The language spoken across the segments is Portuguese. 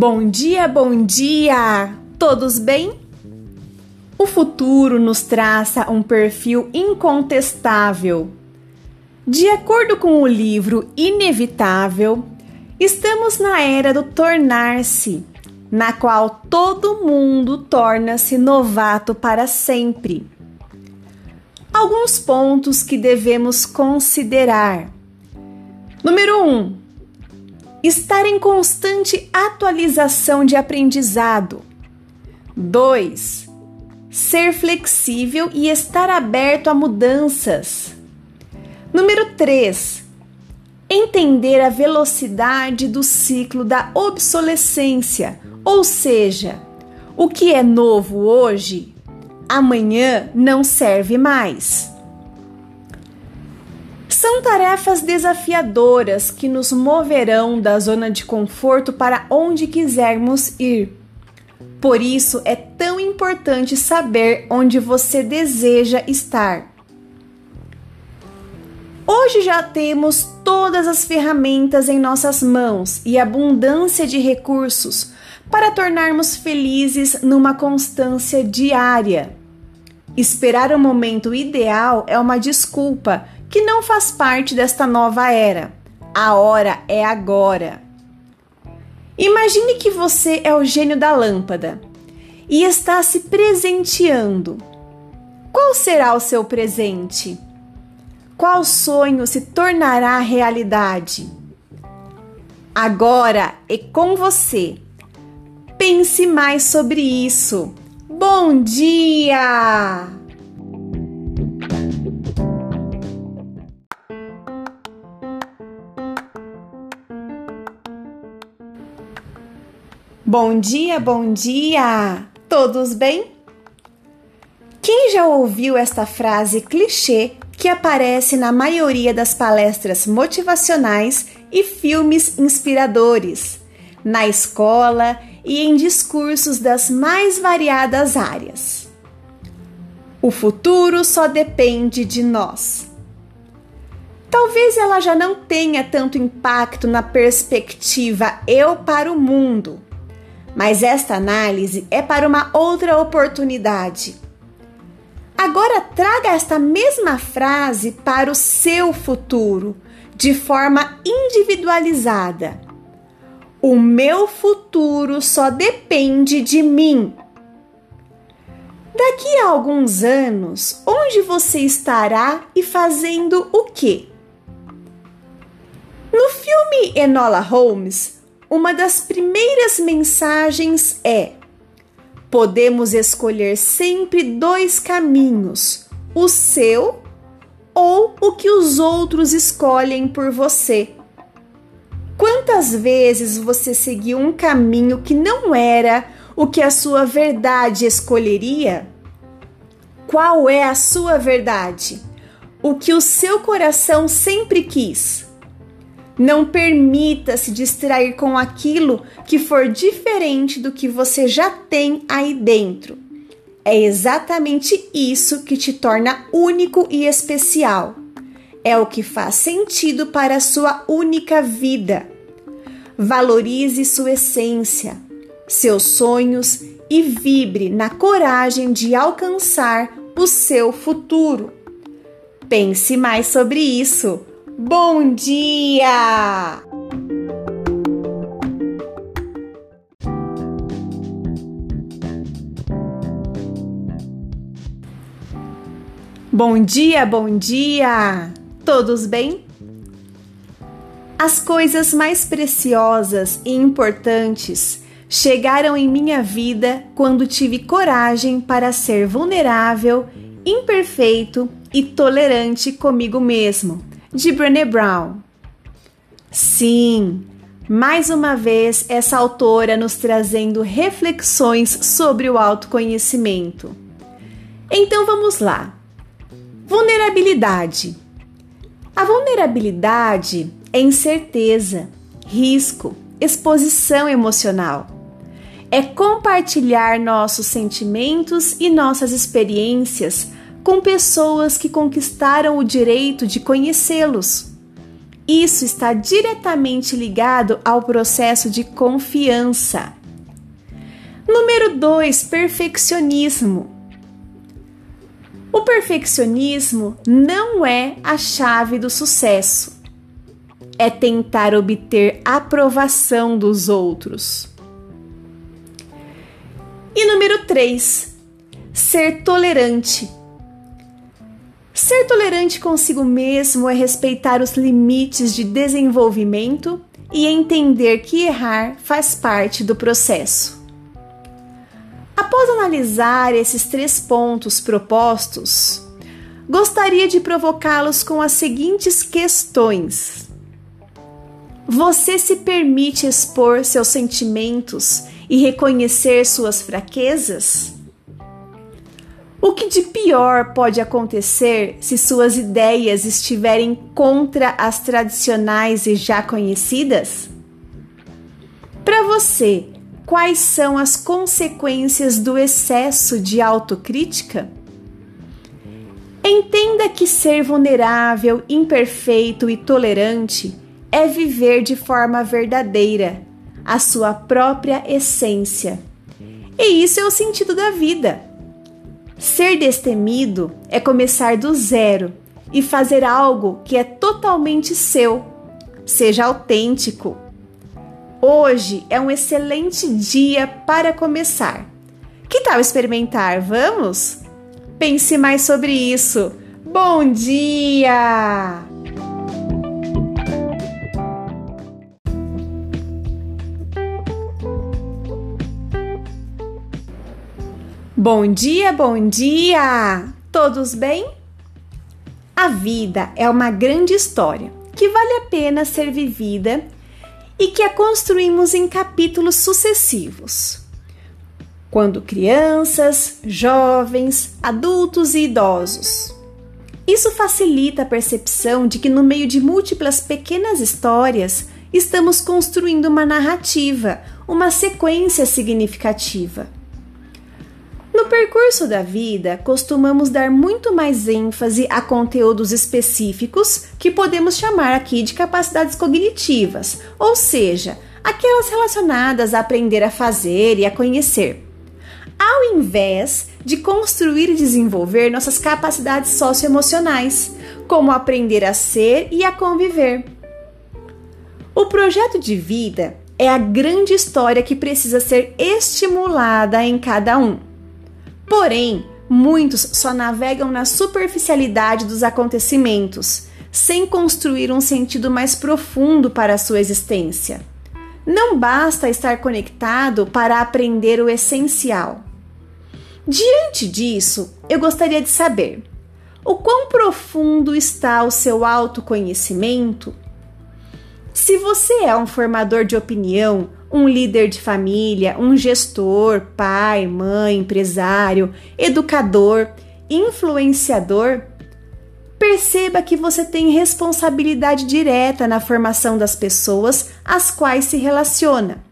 Bom dia, bom dia! Todos bem? O futuro nos traça um perfil incontestável. De acordo com o livro Inevitável, estamos na era do tornar-se, na qual todo mundo torna-se novato para sempre. Alguns pontos que devemos considerar. Número 1. Um, estar em constante atualização de aprendizado. 2. Ser flexível e estar aberto a mudanças. Número 3. Entender a velocidade do ciclo da obsolescência, ou seja, o que é novo hoje, amanhã não serve mais. São tarefas desafiadoras que nos moverão da zona de conforto para onde quisermos ir. Por isso é tão importante saber onde você deseja estar. Hoje já temos todas as ferramentas em nossas mãos e abundância de recursos para tornarmos felizes numa constância diária. Esperar o momento ideal é uma desculpa que não faz parte desta nova era. A hora é agora. Imagine que você é o gênio da lâmpada e está se presenteando. Qual será o seu presente? Qual sonho se tornará realidade? Agora é com você. Pense mais sobre isso. Bom dia! Bom dia, bom dia! Todos bem? Quem já ouviu esta frase clichê que aparece na maioria das palestras motivacionais e filmes inspiradores, na escola e em discursos das mais variadas áreas. O futuro só depende de nós. Talvez ela já não tenha tanto impacto na perspectiva eu para o mundo, mas esta análise é para uma outra oportunidade Agora traga esta mesma frase para o seu futuro, de forma individualizada. O meu futuro só depende de mim. Daqui a alguns anos, onde você estará e fazendo o quê? No filme Enola Holmes, uma das primeiras mensagens é: Podemos escolher sempre dois caminhos: o seu ou o que os outros escolhem por você. Quantas vezes você seguiu um caminho que não era o que a sua verdade escolheria? Qual é a sua verdade? O que o seu coração sempre quis? Não permita se distrair com aquilo que for diferente do que você já tem aí dentro. É exatamente isso que te torna único e especial. É o que faz sentido para a sua única vida. Valorize sua essência, seus sonhos e vibre na coragem de alcançar o seu futuro. Pense mais sobre isso. Bom dia! Bom dia, bom dia! Todos bem? As coisas mais preciosas e importantes chegaram em minha vida quando tive coragem para ser vulnerável, imperfeito e tolerante comigo mesmo de Brené Brown. Sim, mais uma vez essa autora nos trazendo reflexões sobre o autoconhecimento. Então vamos lá. Vulnerabilidade. A vulnerabilidade é incerteza, risco, exposição emocional. É compartilhar nossos sentimentos e nossas experiências com pessoas que conquistaram o direito de conhecê-los. Isso está diretamente ligado ao processo de confiança. Número 2, perfeccionismo. O perfeccionismo não é a chave do sucesso. É tentar obter aprovação dos outros. E número 3, ser tolerante. Ser tolerante consigo mesmo é respeitar os limites de desenvolvimento e entender que errar faz parte do processo. Após analisar esses três pontos propostos, gostaria de provocá-los com as seguintes questões. Você se permite expor seus sentimentos e reconhecer suas fraquezas? O que de pior pode acontecer se suas ideias estiverem contra as tradicionais e já conhecidas? Para você, quais são as consequências do excesso de autocrítica? Entenda que ser vulnerável, imperfeito e tolerante é viver de forma verdadeira, a sua própria essência. E isso é o sentido da vida. Ser destemido é começar do zero e fazer algo que é totalmente seu. Seja autêntico, Hoje é um excelente dia para começar. Que tal experimentar? Vamos? Pense mais sobre isso. Bom dia! Bom dia, bom dia! Todos bem? A vida é uma grande história que vale a pena ser vivida e que a construímos em capítulos sucessivos. Quando crianças, jovens, adultos e idosos. Isso facilita a percepção de que, no meio de múltiplas pequenas histórias, estamos construindo uma narrativa, uma sequência significativa. No percurso da vida, costumamos dar muito mais ênfase a conteúdos específicos que podemos chamar aqui de capacidades cognitivas, ou seja, aquelas relacionadas a aprender a fazer e a conhecer, ao invés de construir e desenvolver nossas capacidades socioemocionais, como aprender a ser e a conviver. O projeto de vida é a grande história que precisa ser estimulada em cada um. Porém, muitos só navegam na superficialidade dos acontecimentos, sem construir um sentido mais profundo para a sua existência. Não basta estar conectado para aprender o essencial. Diante disso, eu gostaria de saber: o quão profundo está o seu autoconhecimento? Se você é um formador de opinião um líder de família, um gestor, pai, mãe, empresário, educador, influenciador, perceba que você tem responsabilidade direta na formação das pessoas às quais se relaciona.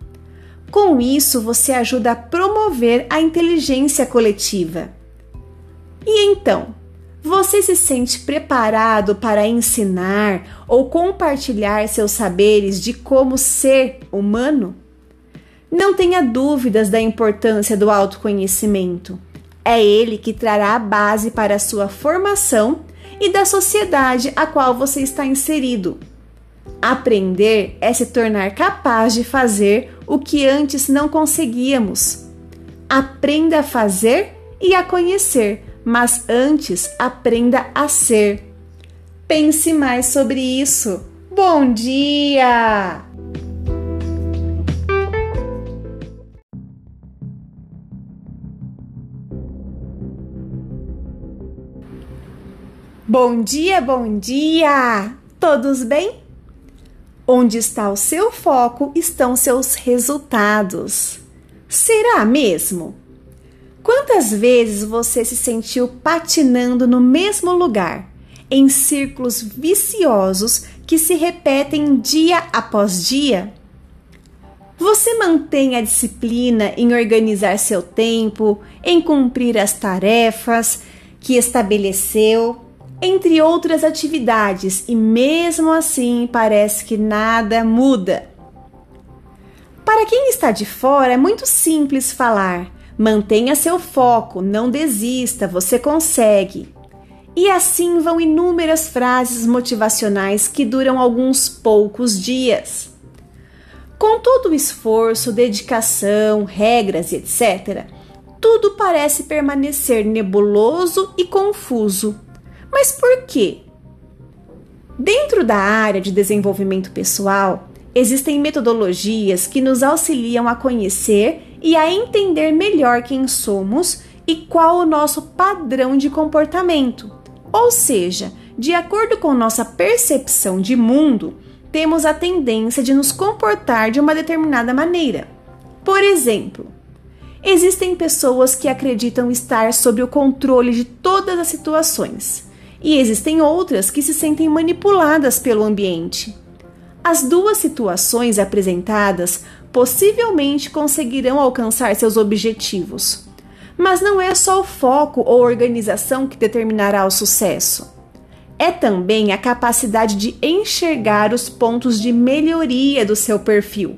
Com isso, você ajuda a promover a inteligência coletiva. E então, você se sente preparado para ensinar ou compartilhar seus saberes de como ser humano? Não tenha dúvidas da importância do autoconhecimento. É ele que trará a base para a sua formação e da sociedade a qual você está inserido. Aprender é se tornar capaz de fazer o que antes não conseguíamos. Aprenda a fazer e a conhecer, mas antes aprenda a ser. Pense mais sobre isso. Bom dia! Bom dia, bom dia! Todos bem? Onde está o seu foco estão seus resultados. Será mesmo? Quantas vezes você se sentiu patinando no mesmo lugar, em círculos viciosos que se repetem dia após dia? Você mantém a disciplina em organizar seu tempo, em cumprir as tarefas que estabeleceu, entre outras atividades, e mesmo assim parece que nada muda. Para quem está de fora, é muito simples falar: mantenha seu foco, não desista, você consegue. E assim vão inúmeras frases motivacionais que duram alguns poucos dias. Com todo o esforço, dedicação, regras e etc., tudo parece permanecer nebuloso e confuso. Mas por quê? Dentro da área de desenvolvimento pessoal, existem metodologias que nos auxiliam a conhecer e a entender melhor quem somos e qual o nosso padrão de comportamento ou seja, de acordo com nossa percepção de mundo, temos a tendência de nos comportar de uma determinada maneira. Por exemplo, existem pessoas que acreditam estar sob o controle de todas as situações, e existem outras que se sentem manipuladas pelo ambiente. As duas situações apresentadas possivelmente conseguirão alcançar seus objetivos, mas não é só o foco ou organização que determinará o sucesso. É também a capacidade de enxergar os pontos de melhoria do seu perfil.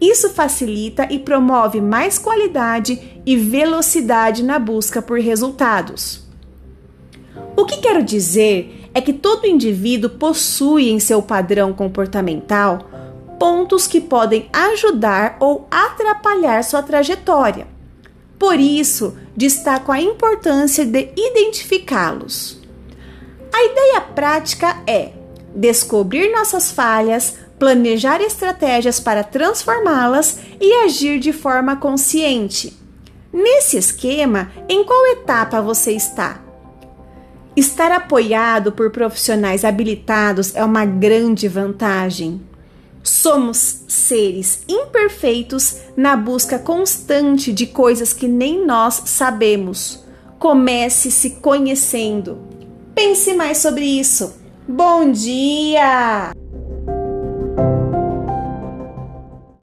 Isso facilita e promove mais qualidade e velocidade na busca por resultados. O que quero dizer é que todo indivíduo possui em seu padrão comportamental pontos que podem ajudar ou atrapalhar sua trajetória. Por isso, destaco a importância de identificá-los. A ideia prática é descobrir nossas falhas, planejar estratégias para transformá-las e agir de forma consciente. Nesse esquema, em qual etapa você está? Estar apoiado por profissionais habilitados é uma grande vantagem. Somos seres imperfeitos na busca constante de coisas que nem nós sabemos. Comece se conhecendo. Pense mais sobre isso. Bom dia!